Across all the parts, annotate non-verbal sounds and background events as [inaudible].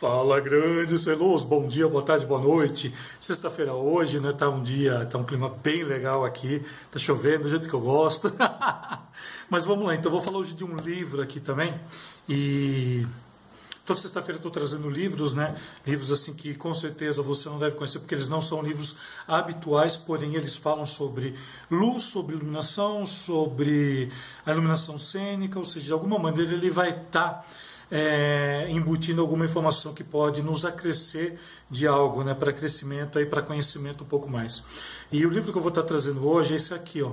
Fala grande Celuz, bom dia, boa tarde, boa noite. Sexta-feira hoje, né? Tá um dia, tá um clima bem legal aqui. Tá chovendo do jeito que eu gosto. [laughs] Mas vamos lá, então vou falar hoje de um livro aqui também. E toda sexta-feira estou trazendo livros, né? Livros assim que com certeza você não deve conhecer porque eles não são livros habituais, porém eles falam sobre luz, sobre iluminação, sobre a iluminação cênica, ou seja, de alguma maneira ele vai estar tá é, embutindo alguma informação que pode nos acrescer de algo, né, para crescimento aí para conhecimento um pouco mais. E o livro que eu vou estar trazendo hoje é esse aqui, ó,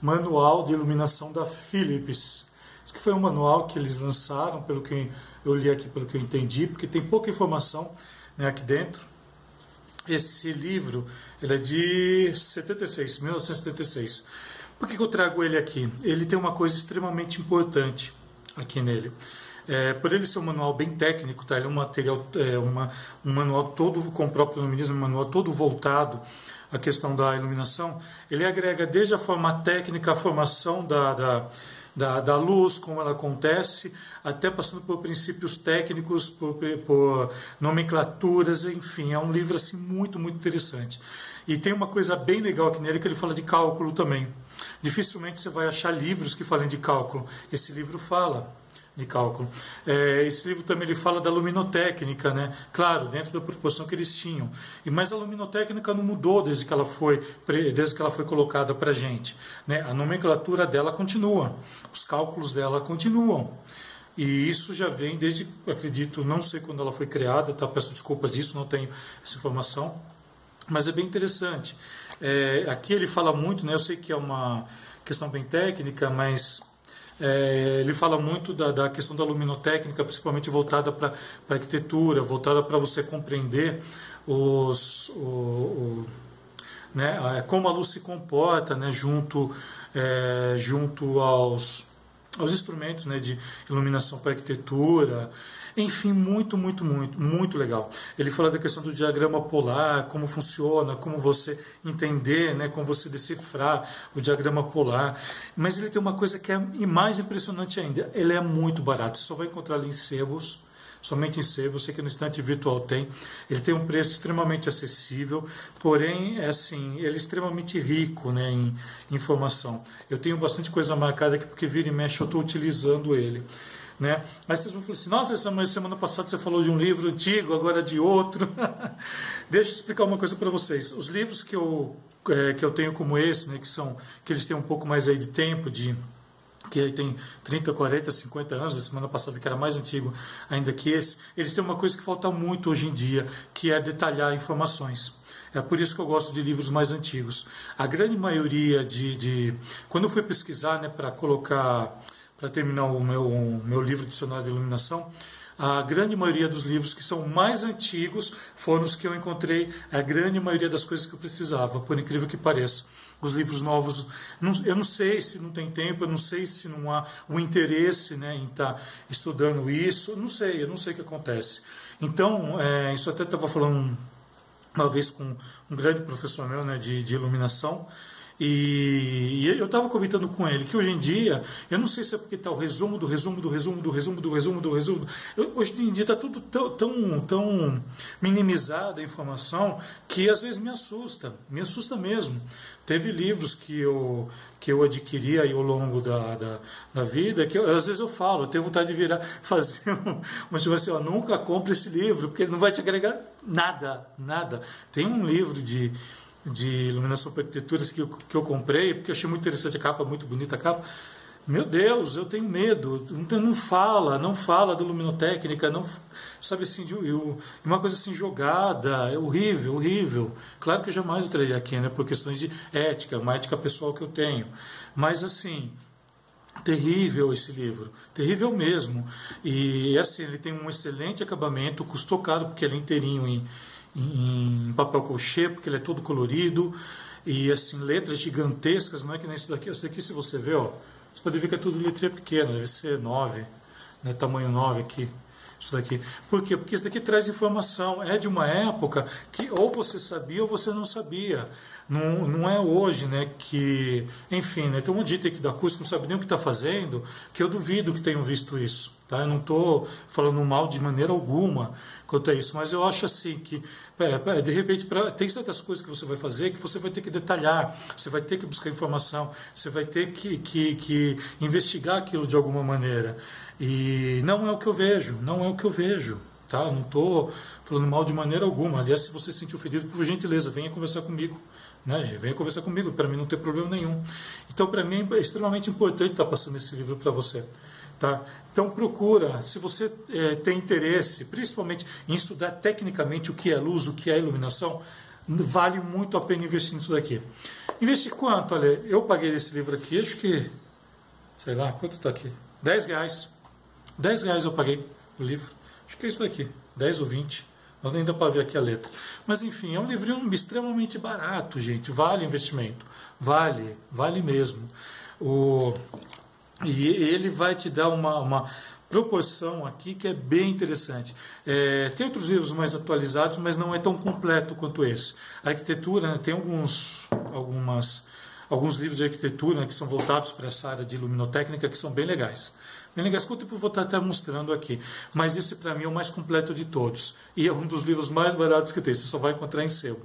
Manual de Iluminação da Philips. Esse que foi um manual que eles lançaram, pelo que eu li aqui, pelo que eu entendi, porque tem pouca informação né, aqui dentro. Esse livro ele é de 76, 1976. Por que, que eu trago ele aqui? Ele tem uma coisa extremamente importante aqui nele. É, por ele ser um manual bem técnico, tá? ele é um material, é, uma, um manual todo com o próprio nome um manual todo voltado à questão da iluminação. Ele agrega desde a forma técnica, a formação da, da, da, da luz, como ela acontece, até passando por princípios técnicos, por, por nomenclaturas, enfim, é um livro assim muito, muito interessante. E tem uma coisa bem legal aqui nele que ele fala de cálculo também. Dificilmente você vai achar livros que falem de cálculo. Esse livro fala de cálculo. É, esse livro também ele fala da luminotécnica, né? Claro, dentro da proporção que eles tinham. E mas a luminotécnica não mudou desde que ela foi desde que ela foi colocada para gente, né? A nomenclatura dela continua, os cálculos dela continuam. E isso já vem desde, acredito, não sei quando ela foi criada, tá? Peço desculpas disso, não tenho essa informação, mas é bem interessante. É, aqui ele fala muito, né? Eu sei que é uma questão bem técnica, mas é, ele fala muito da, da, questão da luminotécnica, principalmente voltada para arquitetura, voltada para você compreender os, o, o, né, como a luz se comporta né, junto, é, junto aos, aos instrumentos né, de iluminação para arquitetura. Enfim, muito, muito, muito, muito legal. Ele fala da questão do diagrama polar, como funciona, como você entender, né, como você decifrar o diagrama polar. Mas ele tem uma coisa que é mais impressionante ainda. Ele é muito barato. Você só vai encontrar ali em sebos somente em sebo, sei que no estante virtual tem. Ele tem um preço extremamente acessível, porém, é assim, ele é extremamente rico né, em informação. Eu tenho bastante coisa marcada aqui, porque vira e mexe eu estou utilizando ele. Né? Mas vocês vão falar assim, nossa, semana, semana passada você falou de um livro antigo, agora de outro. [laughs] Deixa eu explicar uma coisa para vocês. Os livros que eu, é, que eu tenho como esse, né, que são que eles têm um pouco mais aí de tempo, de que aí tem 30, 40, 50 anos, a semana passada que era mais antigo ainda que esse, eles têm uma coisa que falta muito hoje em dia, que é detalhar informações. É por isso que eu gosto de livros mais antigos. A grande maioria de. de quando eu fui pesquisar né, para colocar para terminar o meu, o meu livro Dicionário de Iluminação, a grande maioria dos livros que são mais antigos foram os que eu encontrei a grande maioria das coisas que eu precisava, por incrível que pareça. Os livros novos, não, eu não sei se não tem tempo, eu não sei se não há o interesse né, em estar tá estudando isso, não sei, eu não sei o que acontece. Então, é, isso até estava falando uma vez com um grande professor meu né, de, de iluminação, e, eu estava comentando com ele que hoje em dia, eu não sei se é porque está o resumo do resumo do resumo do resumo do resumo do resumo. Eu, hoje em dia está tudo tão, tão, tão minimizada a informação que às vezes me assusta, me assusta mesmo. Teve livros que eu, que eu adquiri aí ao longo da, da, da vida, que eu, às vezes eu falo, eu tenho vontade de virar, [laughs] fazer um, uma tipo assim, ó, nunca compre esse livro, porque ele não vai te agregar nada, nada. Tem um livro de de iluminação para arquiteturas que eu, que eu comprei, porque eu achei muito interessante a capa, muito bonita a capa. Meu Deus, eu tenho medo. Não, fala, não fala da luminotécnica, não sabe assim, de, eu, uma coisa assim jogada, é horrível, horrível. Claro que eu jamais traria aqui, né, por questões de ética, uma ética pessoal que eu tenho. Mas assim, terrível esse livro, terrível mesmo. E assim, ele tem um excelente acabamento, custou caro porque ele é inteirinho em em papel crochê, porque ele é todo colorido, e assim, letras gigantescas, não é que nem esse daqui. Esse aqui, se você ver, ó, você pode ver que é tudo letra pequena, deve ser 9, né, tamanho 9 aqui. Isso daqui. Por quê? Porque isso daqui traz informação. É de uma época que ou você sabia ou você não sabia. Não, não é hoje, né? Que, enfim, né, tem um dito aqui da curso que não sabe nem o que está fazendo, que eu duvido que tenham visto isso. Tá? Eu não estou falando mal de maneira alguma quanto a isso, mas eu acho assim que, é, de repente, pra, tem certas coisas que você vai fazer que você vai ter que detalhar, você vai ter que buscar informação, você vai ter que, que, que investigar aquilo de alguma maneira. E não é o que eu vejo, não é o que eu vejo. Tá? Eu não estou falando mal de maneira alguma. Aliás, se você se sentir ofendido, por gentileza, venha conversar comigo. Né, venha conversar comigo, para mim não tem problema nenhum. Então, para mim é extremamente importante estar passando esse livro para você. Tá? Então procura, se você é, tem interesse, principalmente em estudar tecnicamente o que é luz, o que é iluminação, vale muito a pena investir nisso daqui. Investir quanto? Olha, eu paguei esse livro aqui, acho que, sei lá, quanto está aqui? 10 reais. 10 reais eu paguei o livro. Acho que é isso daqui, 10 ou 20. Mas nem dá para ver aqui a letra. Mas enfim, é um livrinho extremamente barato, gente. Vale investimento. Vale, vale mesmo. O, e ele vai te dar uma, uma proporção aqui que é bem interessante. É, tem outros livros mais atualizados, mas não é tão completo quanto esse. A arquitetura né, tem alguns, algumas, alguns livros de arquitetura né, que são voltados para essa área de luminotécnica que são bem legais. Bem legais, que eu vou estar até mostrando aqui. Mas esse para mim é o mais completo de todos. E é um dos livros mais baratos que tem, você só vai encontrar em sebo.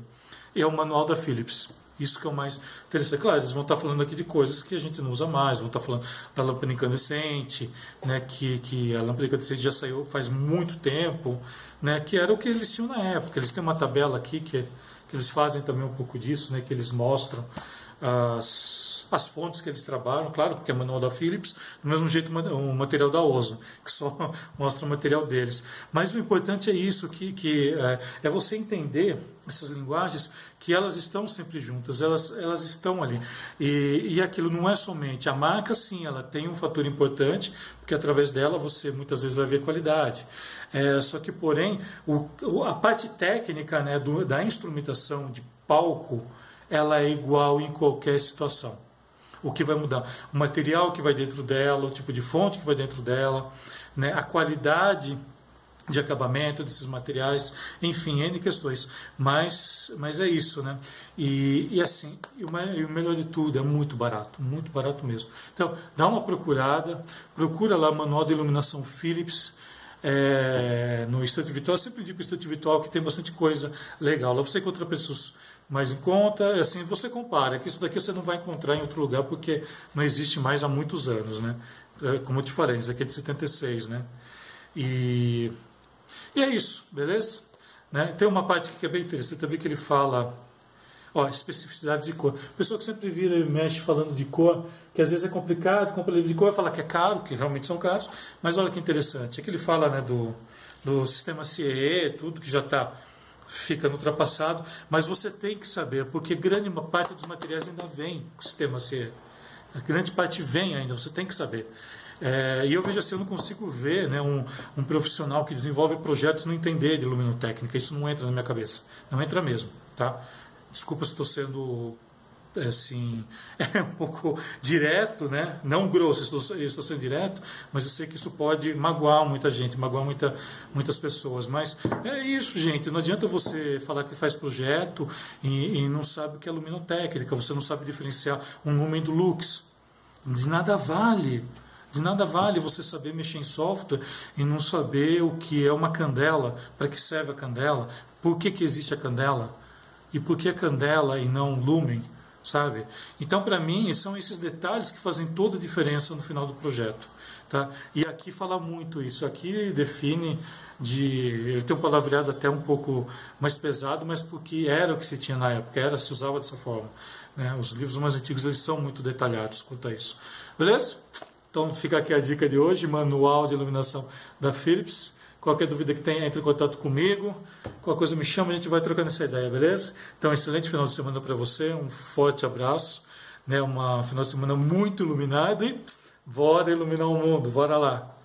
É o Manual da Philips. Isso que é o mais interessante. Claro, eles vão estar falando aqui de coisas que a gente não usa mais, vão estar falando da lâmpada incandescente, né, que, que a lâmpada incandescente já saiu faz muito tempo, né, que era o que eles tinham na época. Eles têm uma tabela aqui que, que eles fazem também um pouco disso, né, que eles mostram as, as fontes que eles trabalham, claro, porque é manual da Philips, do mesmo jeito o material da Oso, [laughs] que só mostra o material deles. Mas o importante é isso, que, que é, é você entender essas linguagens, que elas estão sempre juntas, elas, elas estão ali. E, e aquilo não é somente a marca, sim, ela tem um fator importante, porque através dela você muitas vezes vai ver qualidade. É, só que, porém, o, a parte técnica né, do, da instrumentação de palco, ela é igual em qualquer situação. O que vai mudar? O material que vai dentro dela, o tipo de fonte que vai dentro dela, né? a qualidade de acabamento desses materiais, enfim, N questões. Mas, mas é isso, né? E, e assim, e o, e o melhor de tudo, é muito barato, muito barato mesmo. Então, dá uma procurada, procura lá Manual de Iluminação Philips, é, no Estante Virtual. Eu sempre digo Estante Virtual que tem bastante coisa legal. Lá você encontra pessoas mais em conta, assim você compara, que isso daqui você não vai encontrar em outro lugar porque não existe mais há muitos anos, né? É, como eu te falei, isso daqui é de 76, né? E, e é isso, beleza? Né? Tem uma parte que é bem interessante também que ele fala, ó, especificidade de cor. Pessoa que sempre vira e mexe falando de cor, que às vezes é complicado, compra livro de cor, fala que é caro, que realmente são caros, mas olha que interessante, é que ele fala né, do, do sistema CE, tudo que já está fica no ultrapassado, mas você tem que saber, porque grande parte dos materiais ainda vem com o sistema C. A grande parte vem ainda, você tem que saber. É, e eu vejo assim, eu não consigo ver né, um, um, profissional que desenvolve projetos não entender de luminotécnica. Isso não entra na minha cabeça. Não entra mesmo. Tá? Desculpa se estou sendo assim, [laughs] é um pouco direto, né? Não grosso, estou, estou sendo direto, mas eu sei que isso pode magoar muita gente, magoar muita, muitas pessoas. Mas é isso, gente. Não adianta você falar que faz projeto e, e não sabe o que é luminotécnica, você não sabe diferenciar um lumen do lux. De nada vale. De nada vale você saber mexer em software e não saber o que é uma candela, para que serve a candela, por que, que existe a candela e por que a candela e não lumen sabe? Então, para mim, são esses detalhes que fazem toda a diferença no final do projeto, tá? E aqui fala muito isso. Aqui define de, ele tem um palavreado até um pouco mais pesado, mas porque era o que se tinha na época, era se usava dessa forma. Né? Os livros mais antigos eles são muito detalhados quanto a isso, beleza? Então fica aqui a dica de hoje, manual de iluminação da Philips. Qualquer dúvida que tenha, entre em contato comigo. Qualquer coisa me chama, a gente vai trocando essa ideia, beleza? Então, excelente final de semana para você, um forte abraço, né? Uma final de semana muito iluminado e bora iluminar o mundo, bora lá!